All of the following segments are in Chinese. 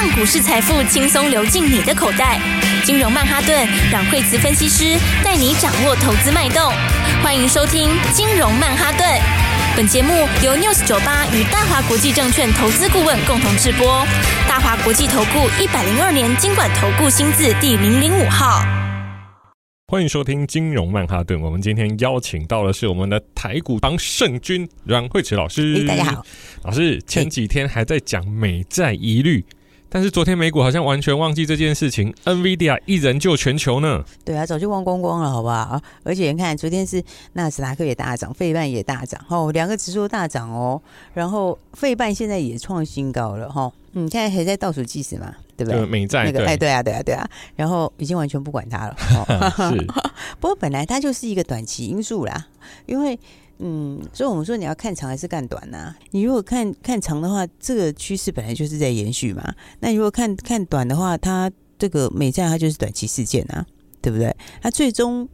让股市财富轻松流进你的口袋。金融曼哈顿让惠慈分析师带你掌握投资脉动。欢迎收听金融曼哈顿。本节目由 News 九八与大华国际证券投资顾问共同制播。大华国际投顾一百零二年金管投顾新字第零零五号。欢迎收听金融曼哈顿。我们今天邀请到的是我们的台股当胜军阮慧慈老师。大家好，老师前几天还在讲美债疑虑，但是昨天美股好像完全忘记这件事情。NVIDIA 一人救全球呢？对啊，早就忘光光了，好不好？而且你看，昨天是纳斯达克也大涨，费半也大涨，哦，两个指数大涨哦。然后费半现在也创新高了，哈。嗯，现在还在倒数计时嘛？对不对？美债那个，哎，对啊，对啊，对啊。然后已经完全不管它了。哦、是，不过本来它就是一个短期因素啦。因为，嗯，所以我们说你要看长还是看短呢、你如果看看长的话，这个趋势本来就是在延续嘛。那如果看看短的话，它这个美债它就是短期事件啊，对不对？它最终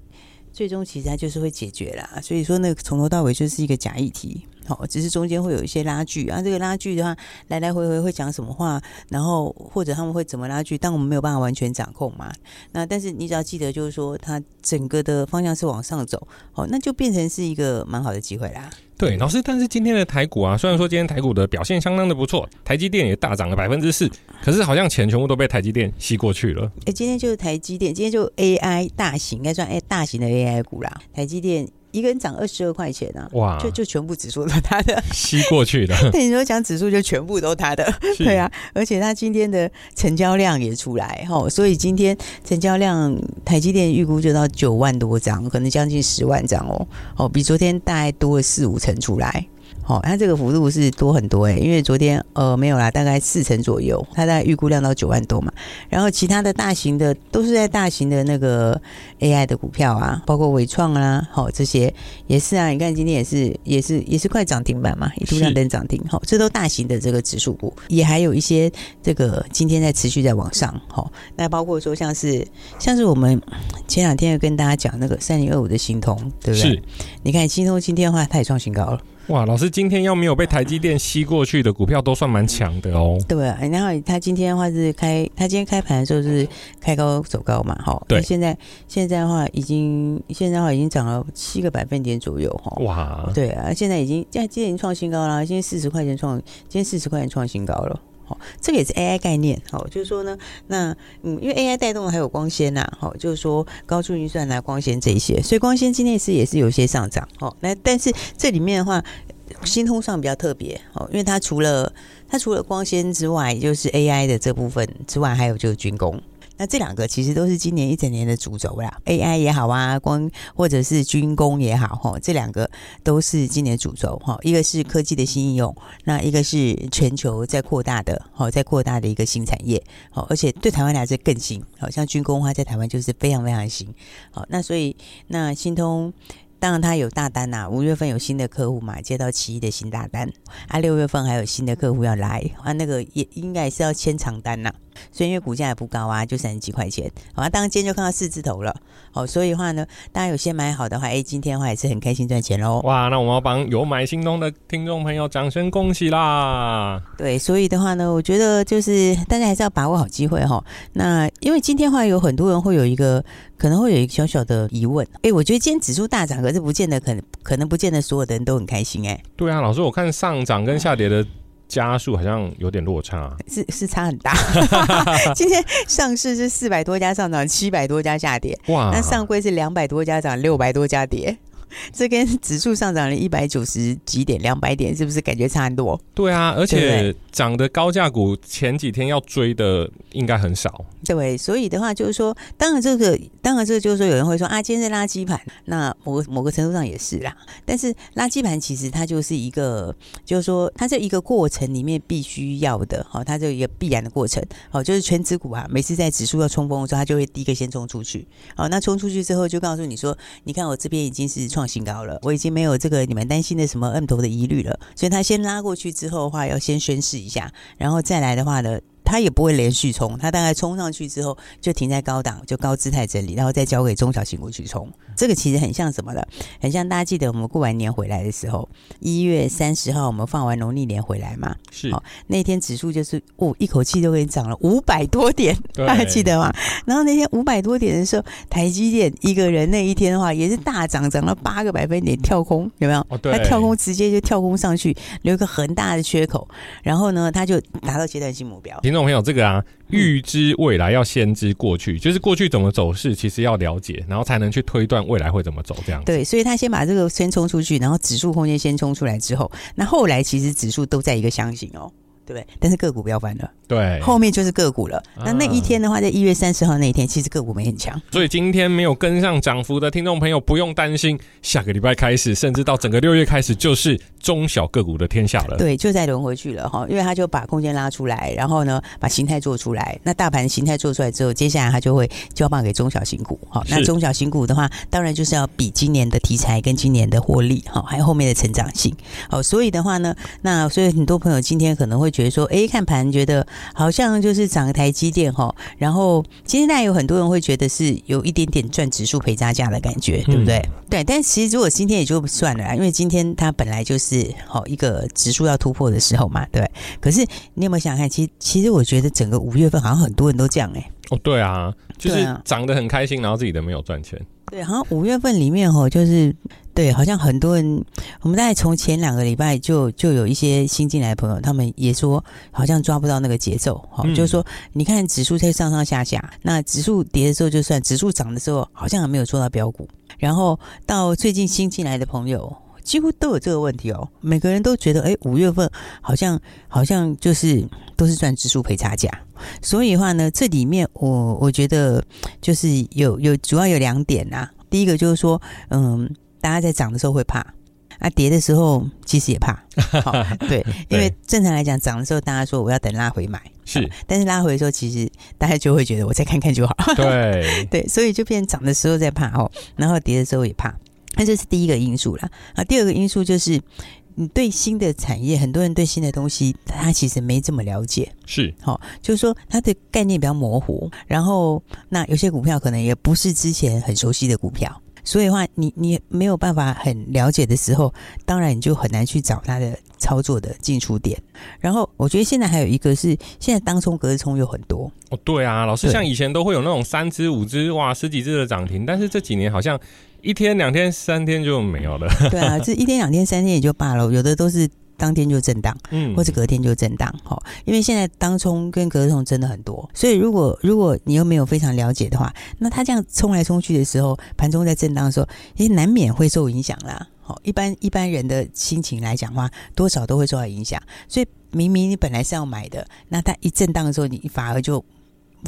最终其实它就是会解决啦。所以说，那个从头到尾就是一个假议题。好，只是中间会有一些拉锯啊。这个拉锯的话，来来回回会讲什么话，然后或者他们会怎么拉锯，但我们没有办法完全掌控嘛。那但是你只要记得，就是说它整个的方向是往上走，好，那就变成是一个蛮好的机会啦。对，老师，但是今天的台股啊，虽然说今天台股的表现相当的不错，台积电也大涨了百分之四，可是好像钱全部都被台积电吸过去了。哎，今天就是台积电，今天就 AI 大型，应该算哎大型的 AI 股啦，台积电。一个人涨二十二块钱啊！哇，就就全部指数都他的 吸过去的。对你说讲指数就全部都他的，对啊。而且他今天的成交量也出来哈，所以今天成交量台积电预估就到九万多张，可能将近十万张哦，哦，比昨天大概多了四五成出来。好、哦，它这个幅度是多很多诶，因为昨天呃没有啦，大概四成左右，它大概预估量到九万多嘛。然后其他的大型的都是在大型的那个 AI 的股票啊，包括伟创啊，好、哦、这些也是啊。你看今天也是也是也是快涨停板嘛，一度亮灯涨停。好、哦，这都大型的这个指数股，也还有一些这个今天在持续在往上。好、哦，那包括说像是像是我们前两天有跟大家讲那个三零二五的新通，对不对？是。你看新通今天的话，它也创新高了。哇，老师，今天要没有被台积电吸过去的股票都算蛮强的哦。对啊，然后他今天的话是开，他今天开盘的时候是开高走高嘛，哈。对。现在现在的话已经现在的话已经涨了七个百分点左右哈。哇。对啊，现在已经现在今天已经创新高了，今天四十块钱创，今天四十块钱创新高了。哦，这个也是 AI 概念，哦，就是说呢，那嗯，因为 AI 带动的还有光纤呐，哦，就是说高速运算啊、光纤这一些，所以光纤今天是也是有些上涨，哦，那但是这里面的话，新通上比较特别，哦，因为它除了它除了光纤之外，就是 AI 的这部分之外，还有就是军工。那这两个其实都是今年一整年的主轴啦，AI 也好啊，光或者是军工也好，哈，这两个都是今年主轴，哈，一个是科技的新应用，那一个是全球在扩大的，好，在扩大的一个新产业，好，而且对台湾来说更新，好像军工的话在台湾就是非常非常新，好，那所以那新通。当然，他有大单呐、五月份有新的客户嘛，接到七亿的新大单，啊，六月份还有新的客户要来，啊，那个也应该是要签长单呐、所以因为股价也不高啊，就三十几块钱，好啊，当然今天就看到四字头了，好，所以的话呢，大家有先买好的话，哎，今天的话也是很开心赚钱喽。哇，那我们要帮有买新东的听众朋友掌声恭喜啦！对，所以的话呢，我觉得就是大家还是要把握好机会哈。那因为今天的话有很多人会有一个。可能会有一个小小的疑问，哎，我觉得今天指数大涨，可是不见得可能，可能不见得所有的人都很开心，哎。对啊，老师，我看上涨跟下跌的家数好像有点落差，是是差很大。今天上市是四百多家上涨，七百多家下跌，哇，那上柜是两百多家涨，六百多家跌。这跟指数上涨了一百九十几点、两百点，是不是感觉差很多？对啊，而且涨的高价股前几天要追的应该很少。对，所以的话就是说，当然这个，当然这个就是说，有人会说啊，今天是垃圾盘，那某个某个程度上也是啦。但是垃圾盘其实它就是一个，就是说它这一个过程里面必须要的，好，它这一个必然的过程，好，就是权值股啊，每次在指数要冲锋的时候，它就会第一个先冲出去，好，那冲出去之后就告诉你说，你看我这边已经是创新高了，我已经没有这个你们担心的什么摁头的疑虑了，所以他先拉过去之后的话，要先宣示一下，然后再来的话呢，它也不会连续冲，它大概冲上去之后就停在高档，就高姿态整理，然后再交给中小型股去冲。这个其实很像什么的？很像大家记得我们过完年回来的时候，一月三十号我们放完农历年回来嘛？是。哦，那天指数就是哦，一口气就给你涨了五百多点，大家记得吗？然后那天五百多点的时候，台积电一个人那一天的话也是大涨，涨了八个百分点，跳空有没有？哦，对。他跳空直接就跳空上去，留一个很大的缺口，然后呢，他就达到阶段性目标。听众朋友，这个啊。预知未来要先知过去，就是过去怎么走势，其实要了解，然后才能去推断未来会怎么走。这样对，所以他先把这个先冲出去，然后指数空间先冲出来之后，那后来其实指数都在一个箱型哦。对，但是个股不要翻了。对，后面就是个股了。那那一天的话，在一月三十号那一天，其实个股没很强。所以今天没有跟上涨幅的听众朋友不用担心，下个礼拜开始，甚至到整个六月开始，就是中小个股的天下了。对，就再轮回去了哈，因为他就把空间拉出来，然后呢，把形态做出来。那大盘形态做出来之后，接下来他就会交棒给中小型股。好，那中小型股的话，当然就是要比今年的题材跟今年的获利，好，还有后面的成长性。好，所以的话呢，那所以很多朋友今天可能会觉得说，哎，看盘。觉得好像就是涨台积电哈，然后今天大家有很多人会觉得是有一点点赚指数赔差价的感觉，对不对？嗯、对，但其实如果今天也就算了，因为今天它本来就是好一个指数要突破的时候嘛，对。可是你有没有想看？其实其实我觉得整个五月份好像很多人都这样哎、欸。哦，对啊，就是涨得很开心，然后自己的没有赚钱。对，好像五月份里面哈，就是对，好像很多人，我们大概从前两个礼拜就就有一些新进来的朋友，他们也说好像抓不到那个节奏，哈、嗯，就是说你看指数在上上下下，那指数跌的时候就算，指数涨的时候好像还没有做到标股，然后到最近新进来的朋友。几乎都有这个问题哦，每个人都觉得，哎，五月份好像好像就是都是赚指数赔差价，所以的话呢，这里面我我觉得就是有有主要有两点呐、啊。第一个就是说，嗯，大家在涨的时候会怕，啊，跌的时候其实也怕，好，对，因为正常来讲，涨的时候大家说我要等拉回买，是，但是拉回的时候，其实大家就会觉得我再看看就好，对。对，所以就变涨的时候在怕哦，然后跌的时候也怕。那这是第一个因素啦，啊，第二个因素就是你对新的产业，很多人对新的东西，他其实没这么了解，是，好，就是说他的概念比较模糊，然后那有些股票可能也不是之前很熟悉的股票，所以的话，你你没有办法很了解的时候，当然你就很难去找它的操作的进出点。然后我觉得现在还有一个是，现在当冲隔日冲有很多哦，对啊，老师像以前都会有那种三只五只哇十几只的涨停，但是这几年好像。一天、两天、三天就没有了。对啊，这一天、两天、三天也就罢了，有的都是当天就震荡，嗯，或者隔天就震荡。哈，因为现在当冲跟隔日冲真的很多，所以如果如果你又没有非常了解的话，那他这样冲来冲去的时候，盘中在震荡的时候，也难免会受影响啦。好，一般一般人的心情来讲的话，多少都会受到影响。所以明明你本来是要买的，那它一震荡的时候，你反而就。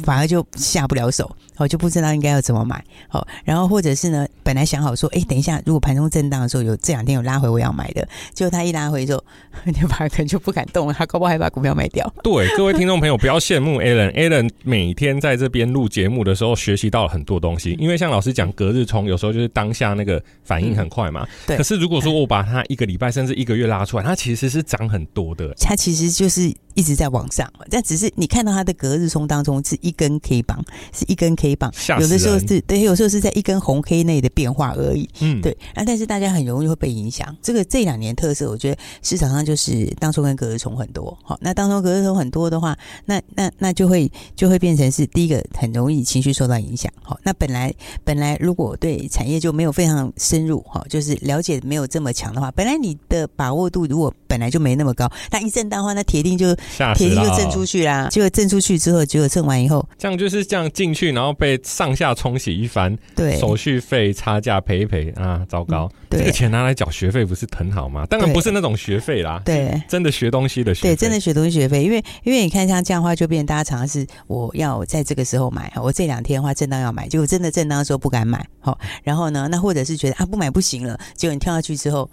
反而就下不了手，哦，就不知道应该要怎么买，好，然后或者是呢，本来想好说，哎，等一下，如果盘中震荡的时候有这两天有拉回，我要买的，结果他一拉回之后，你反而可能就不敢动了，他搞不好还把股票卖掉。对，各位听众朋友，不要羡慕 Alan，Alan 每天在这边录节目的时候，学习到了很多东西，因为像老师讲隔日冲，有时候就是当下那个反应很快嘛。嗯、对。可是如果说我把它一个礼拜甚至一个月拉出来，它其实是涨很多的。它其实就是。一直在往上，但只是你看到它的隔日冲当中是一根 K 棒，是一根 K 棒，有的时候是对，有时候是在一根红 K 内的变化而已。嗯，对。啊，但是大家很容易会被影响。这个这两年特色，我觉得市场上就是当冲跟隔日冲很多。好，那当冲隔日冲很多的话，那那那就会就会变成是第一个很容易情绪受到影响。好，那本来本来如果对产业就没有非常深入，哈，就是了解没有这么强的话，本来你的把握度如果本来就没那么高，那一震荡的话，那铁定就。铁定就震出去啦，结果震出去之后，结果震完以后，这样就是这样进去，然后被上下冲洗一番，对，手续费差价赔一赔啊，糟糕，嗯、这个钱拿来缴学费不是很好吗？当然不是那种学费啦，对，真的学东西的学费，对，真的学东西学费，因为因为你看像这样的话，就变成大家常常是我要在这个时候买，我这两天的话正当要买，结果真的正当的时候不敢买，好，然后呢，那或者是觉得啊不买不行了，结果你跳下去之后。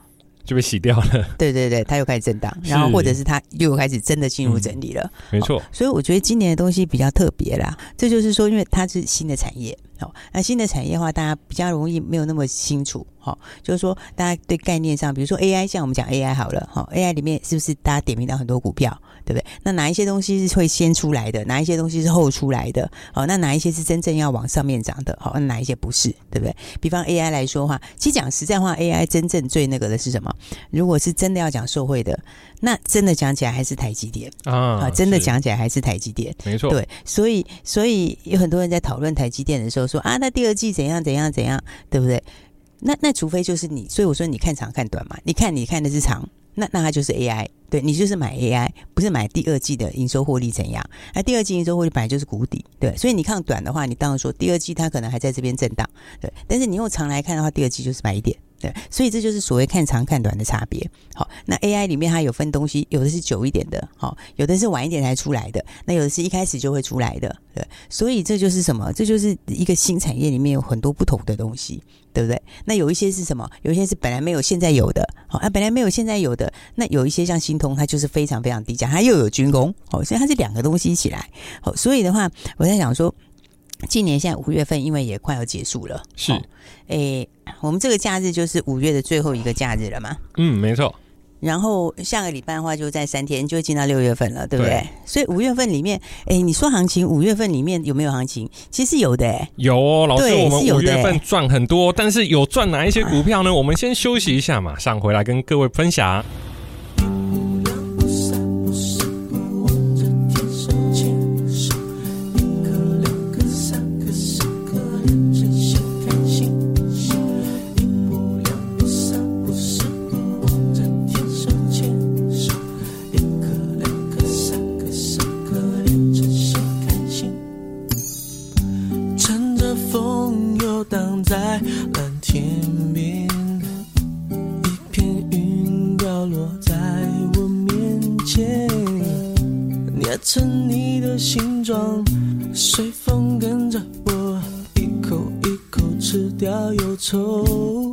就被洗掉了。对对对，它又开始震荡，然后或者是它又开始真的进入整理了。嗯、没错，所以我觉得今年的东西比较特别啦。这就是说，因为它是新的产业，那新的产业化，大家比较容易没有那么清楚。好，就是说大家对概念上，比如说 AI，像我们讲 AI 好了，哈，AI 里面是不是大家点名到很多股票，对不对？那哪一些东西是会先出来的？哪一些东西是后出来的？好，那哪一些是真正要往上面涨的？好，那哪一些不是？对不对？比方 AI 来说的话，其实讲实在话，AI 真正最那个的是什么？如果是真的要讲受惠的，那真的讲起来还是台积电啊，真的讲起来还是台积电，没错。对，所以所以有很多人在讨论台积电的时候说啊，那第二季怎样怎样怎样，对不对？那那除非就是你，所以我说你看长看短嘛。你看你看的是长，那那它就是 AI，对，你就是买 AI，不是买第二季的营收获利怎样？那第二季营收获利本来就是谷底，对，所以你看短的话，你当然说第二季它可能还在这边震荡，对。但是你用长来看的话，第二季就是买一点。对，所以这就是所谓看长看短的差别。好，那 AI 里面它有分东西，有的是久一点的，好，有的是晚一点才出来的，那有的是一开始就会出来的。对，所以这就是什么？这就是一个新产业里面有很多不同的东西，对不对？那有一些是什么？有一些是本来没有，现在有的。好，啊，本来没有，现在有的。那有一些像新通，它就是非常非常低价，它又有军工，好，所以它是两个东西一起来。好，所以的话，我在想说。今年现在五月份，因为也快要结束了，是，诶、欸，我们这个假日就是五月的最后一个假日了嘛？嗯，没错。然后下个礼拜的话，就在三天就会进到六月份了，对不对？对，所以五月份里面，诶，你说行情，五月份里面有没有行情？其实有的，诶，有哦，老师，我们五月份赚很多，但是有赚哪一些股票呢？我们先休息一下，马上回来跟各位分享。成你的形状随风跟着我一口一口吃掉忧愁。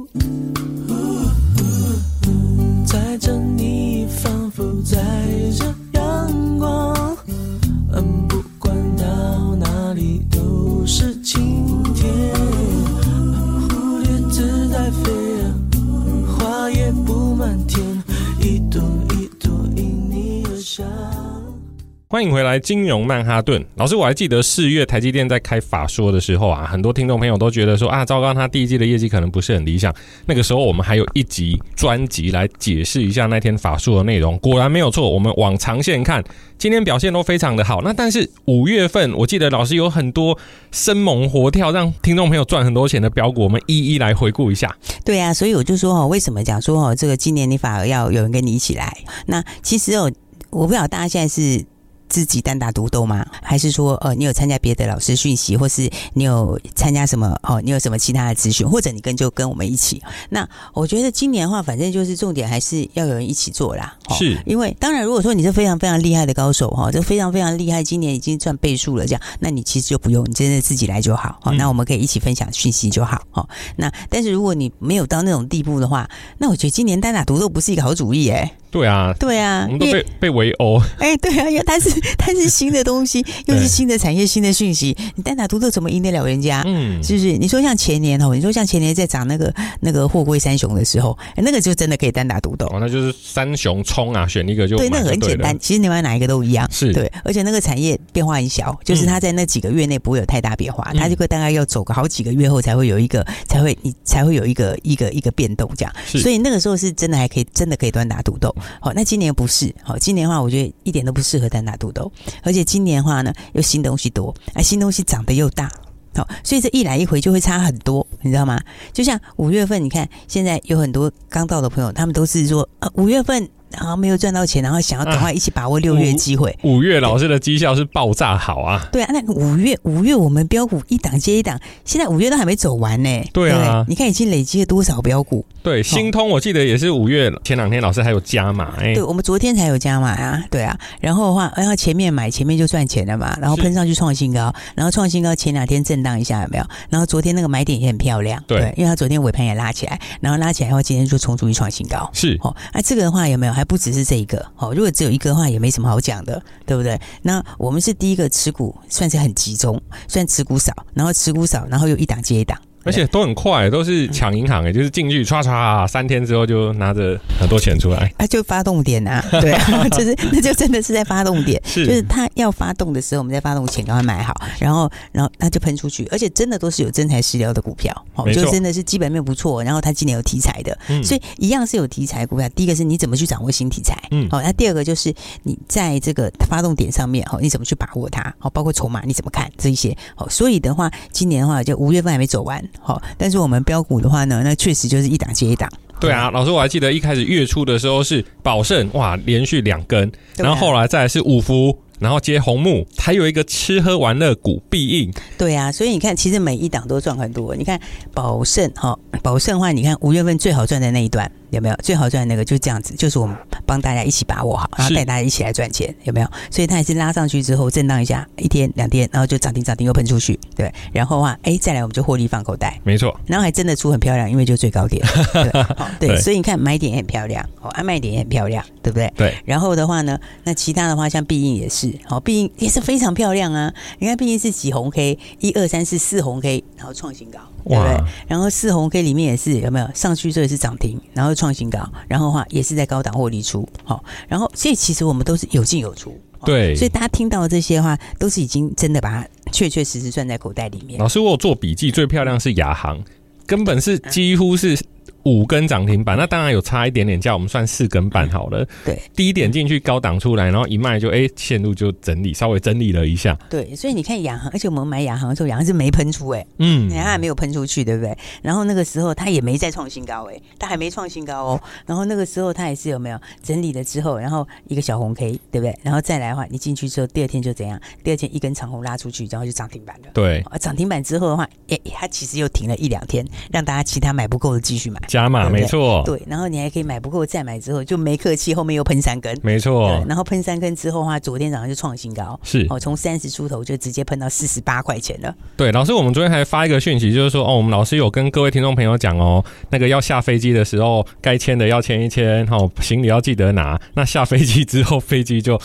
欢迎回来，金融曼哈顿老师，我还记得四月台积电在开法说的时候啊，很多听众朋友都觉得说啊，糟糕，他第一季的业绩可能不是很理想。那个时候我们还有一集专辑来解释一下那天法说的内容。果然没有错，我们往长线看，今天表现都非常的好。那但是五月份，我记得老师有很多生猛活跳，让听众朋友赚很多钱的标股，我们一一来回顾一下。对啊，所以我就说哦，为什么讲说哦，这个今年你反而要有人跟你一起来？那其实哦，我不知道大家现在是。自己单打独斗吗？还是说，呃，你有参加别的老师讯息，或是你有参加什么？哦，你有什么其他的资讯，或者你跟就跟我们一起？那我觉得今年的话，反正就是重点还是要有人一起做啦。是，因为当然，如果说你是非常非常厉害的高手哈，这非常非常厉害，今年已经赚倍数了，这样，那你其实就不用，你真的自己来就好。好，那我们可以一起分享讯息就好。好，那但是如果你没有到那种地步的话，那我觉得今年单打独斗不是一个好主意哎。对啊，对啊，我们都被被围殴。哎，对啊，因为它是 它是新的东西，又是新的产业、新的讯息，你单打独斗怎么赢得了人家？嗯，是不是？你说像前年哦，你说像前年在涨那个那个货柜三雄的时候，那个就真的可以单打独斗。哦，那就是三雄冲啊，选一个就对，那个很简单，其实你买哪一个都一样。是对，而且那个产业变化很小，就是它在那几个月内不会有太大变化，它就会大概要走个好几个月后才会有一个，才会你才会有一个一个一个变动这样。所以那个时候是真的还可以，真的可以单打独斗。好，那今年。不是，好，今年的话，我觉得一点都不适合单打独斗，而且今年的话呢，又新东西多，哎，新东西长得又大，好，所以这一来一回就会差很多，你知道吗？就像五月份，你看现在有很多刚到的朋友，他们都是说，呃，五月份。然后没有赚到钱，然后想要赶快一起把握六月机会。五月老师的绩效是爆炸好啊！对啊，那五月五月我们标股一档接一档，现在五月都还没走完呢。对啊，你看已经累积了多少标股？对，新通我记得也是五月前两天老师还有加码哎。对，我们昨天才有加码啊。对啊，然后的话，然后前面买前面就赚钱了嘛，然后喷上去创新高，然后创新高前两天震荡一下有没有？然后昨天那个买点也很漂亮，对，因为它昨天尾盘也拉起来，然后拉起来的话今天就冲出去创新高。是哦，那，这个的话有没有？还不只是这一个。好，如果只有一个的话，也没什么好讲的，对不对？那我们是第一个持股，算是很集中，算持股少，然后持股少，然后又一档接一档。而且都很快，都是抢银行诶，就是进去唰唰，三天之后就拿着很多钱出来。啊，就发动点啊，对啊，就是那就真的是在发动点，是就是他要发动的时候，我们在发动前赶快买好，然后然后他就喷出去，而且真的都是有真材实料的股票，哦，就真的是基本面不错，然后他今年有题材的，嗯，所以一样是有题材股票。第一个是你怎么去掌握新题材，嗯，好，那第二个就是你在这个发动点上面，哦，你怎么去把握它，好，包括筹码你怎么看这一些，好，所以的话，今年的话就五月份还没走完。好，但是我们标股的话呢，那确实就是一档接一档。对啊，老师我还记得一开始月初的时候是宝盛，哇，连续两根，然后后来再来是五福，然后接红木，还有一个吃喝玩乐股必应。对啊，所以你看，其实每一档都赚很多。你看宝盛，哈，宝盛的话，你看五月份最好赚的那一段。有没有最好赚的那个？就这样子，就是我们帮大家一起把握好，然后带大家一起来赚钱，有没有？所以它也是拉上去之后震荡一下，一天两天，然后就涨停涨停又喷出去，对。然后的话，哎，再来我们就获利放口袋，没错。然后还真的出很漂亮，因为就最高点，对，对。所以你看买点也很漂亮，哦，卖点也很漂亮，对不对？对。然后的话呢，那其他的话像必应也是，好，必应也是非常漂亮啊。你看必应是几红 K，一二三四四红 K，然后创新高。对不对？然后四红 K 里面也是有没有上去？这也是涨停，然后创新高，然后的话也是在高档获利出。好，然后所以其实我们都是有进有出。对，所以大家听到的这些话，都是已经真的把它确确实实算在口袋里面。老师，我有做笔记，最漂亮是亚航，根本是几乎是。五根涨停板，那当然有差一点点价，我们算四根半好了。对，低点进去高档出来，然后一卖就哎，线路就整理，稍微整理了一下。对，所以你看亚航，而且我们买亚航的时候，亚航是没喷出哎，嗯，它还没有喷出去，对不对？然后那个时候它也没再创新高哎，它还没创新高哦。然后那个时候它也是有没有整理了之后，然后一个小红 K，对不对？然后再来的话，你进去之后，第二天就怎样？第二天一根长红拉出去，然后就涨停板了。对，涨停板之后的话，哎，它其实又停了一两天，让大家其他买不够的继续买，加码，没错。对，然后你还可以买不够再买，之后就没客气，后面又喷三根，没错。然后喷三根之后的话，昨天早上就创新高，是哦，从三十出头就直接喷到四十八块钱了。对，老师，我们昨天还发一个讯息，就是说哦，我们老师有跟各位听众朋友讲哦，那个要下飞机的时候，该签的要签一签，好，行李要记得拿。那下飞机之后，飞机就。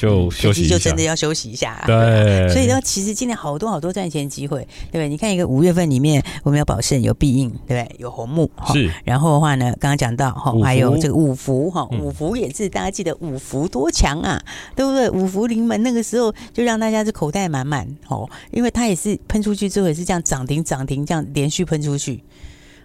就休息，就真的要休息一下，啊。对，所以呢，其实今年好多好多赚钱机会，对不对？你看一个五月份里面，我们有宝盛，有必应，对不对？有红木，是。然后的话呢，刚刚讲到哈，还有这个五福哈，五福也是大家记得五福多强啊，对不对？五福临门那个时候就让大家是口袋满满哦，因为它也是喷出去之后也是这样涨停涨停这样连续喷出去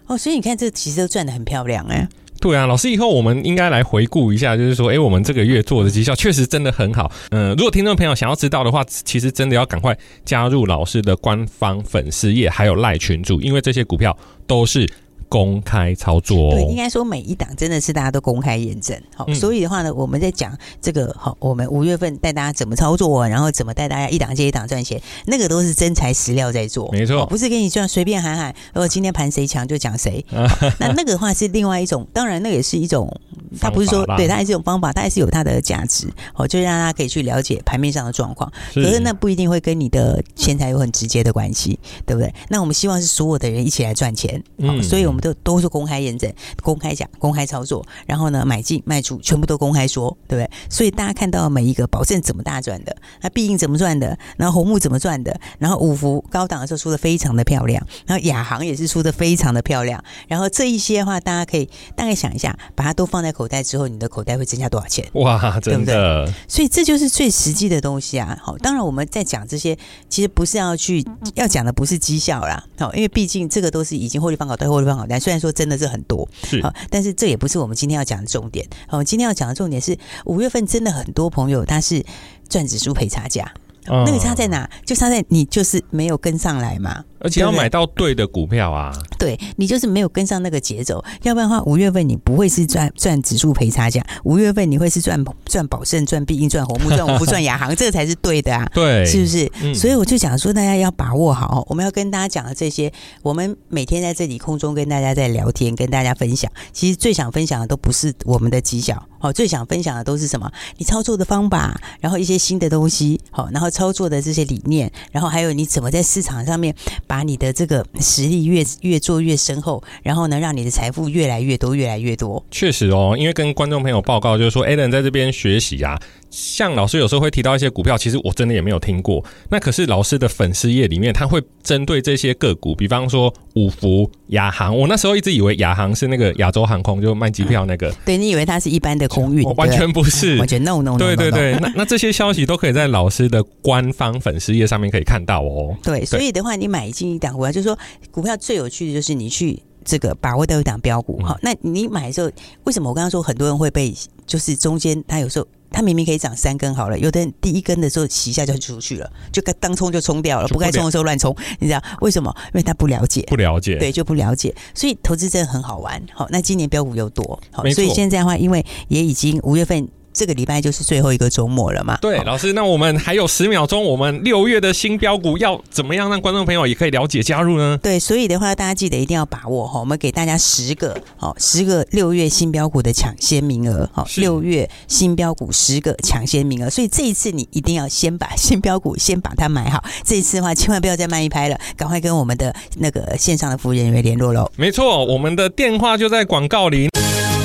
哦，所以你看这其实都赚的很漂亮哎。对啊，老师，以后我们应该来回顾一下，就是说，哎，我们这个月做的绩效确实真的很好。嗯，如果听众朋友想要知道的话，其实真的要赶快加入老师的官方粉丝页，还有赖群组，因为这些股票都是。公开操作，对，应该说每一档真的是大家都公开验证，好，所以的话呢，我们在讲这个好，我们五月份带大家怎么操作，然后怎么带大家一档接一档赚钱，那个都是真材实料在做，没错，不是给你这样随便喊喊，如果今天盘谁强就讲谁，那那个的话是另外一种，当然那也是一种，它不是说对，他还是一种方法，他还是有它的价值，好，就让大家可以去了解盘面上的状况，可是那不一定会跟你的钱财有很直接的关系，对不对？那我们希望是所有的人一起来赚钱，好，所以我们。都都是公开验证、公开讲、公开操作，然后呢，买进卖出全部都公开说，对不对？所以大家看到每一个保证怎么大赚的，那毕竟怎么赚的，然后红木怎么赚的，然后五福高档的时候出的非常的漂亮，然后亚航也是出的非常的漂亮，然后这一些的话，大家可以大概想一下，把它都放在口袋之后，你的口袋会增加多少钱？哇，真的！对不对？所以这就是最实际的东西啊！好，当然我们在讲这些，其实不是要去要讲的不是绩效啦，好，因为毕竟这个都是已经获利放口袋、获利放口袋。虽然说真的是很多，是好，但是这也不是我们今天要讲的重点。好，今天要讲的重点是五月份真的很多朋友他是赚指数赔差价。那个差在哪？就差在你就是没有跟上来嘛，而且要买到对的股票啊。对，你就是没有跟上那个节奏，要不然的话，五月份你不会是赚赚指数赔差价，五月份你会是赚赚宝盛、赚必应、赚红木、赚 五福、赚亚航，这个才是对的啊。对，是不是？嗯、所以我就讲说，大家要把握好，我们要跟大家讲的这些，我们每天在这里空中跟大家在聊天，跟大家分享。其实最想分享的都不是我们的绩效，好，最想分享的都是什么？你操作的方法，然后一些新的东西，好，然后。操作的这些理念，然后还有你怎么在市场上面把你的这个实力越越做越深厚，然后呢，让你的财富越来越多，越来越多。确实哦，因为跟观众朋友报告，就是说，Alan 在这边学习啊，像老师有时候会提到一些股票，其实我真的也没有听过。那可是老师的粉丝页里面，他会针对这些个股，比方说五福、亚航，我那时候一直以为亚航是那个亚洲航空，就卖机票那个。对，你以为它是一般的空运，完全不是，完全 no no no。对对对，那那这些消息都可以在老师的官方粉丝页上面可以看到哦。对，所以的话，你买进一档股票，就是说股票最有趣的就是你去。这个把握到一档标股哈，那你买的时候，为什么我刚刚说很多人会被就是中间他有时候他明明可以涨三根好了，有的人第一根的时候洗一下就出去了，就该当冲就冲掉了，不该冲的时候乱冲，你知道为什么？因为他不了解，不了解，对，就不了解，所以投资真的很好玩。好，那今年标股又多，好，所以现在的话，因为也已经五月份。这个礼拜就是最后一个周末了嘛？对，老师，那我们还有十秒钟，我们六月的新标股要怎么样让观众朋友也可以了解加入呢？对，所以的话，大家记得一定要把握哈，我们给大家十个好，十个六月新标股的抢先名额，好，六月新标股十个抢先名额，所以这一次你一定要先把 新标股先把它买好，这一次的话千万不要再慢一拍了，赶快跟我们的那个线上的服务人员联络喽。没错，我们的电话就在广告里。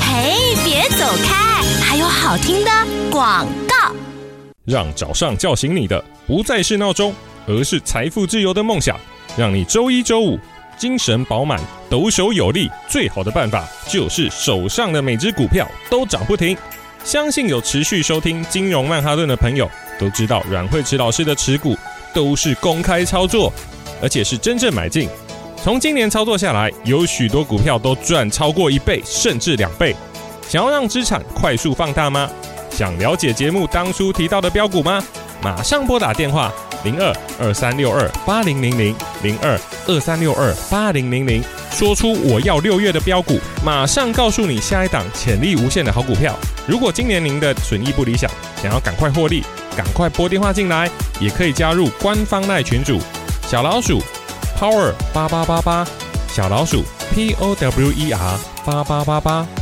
嘿，别走开。好听的广告，让早上叫醒你的不再是闹钟，而是财富自由的梦想。让你周一周五精神饱满、抖擞有力。最好的办法就是手上的每只股票都涨不停。相信有持续收听金融曼哈顿的朋友都知道，阮慧慈老师的持股都是公开操作，而且是真正买进。从今年操作下来，有许多股票都赚超过一倍，甚至两倍。想要让资产快速放大吗？想了解节目当初提到的标股吗？马上拨打电话零二二三六二八零零零零二二三六二八零零零，说出我要六月的标股，马上告诉你下一档潜力无限的好股票。如果今年您的损益不理想，想要赶快获利，赶快拨电话进来，也可以加入官方赖群组小老鼠 Power 八八八八，小老鼠 P O W E R 八八八八。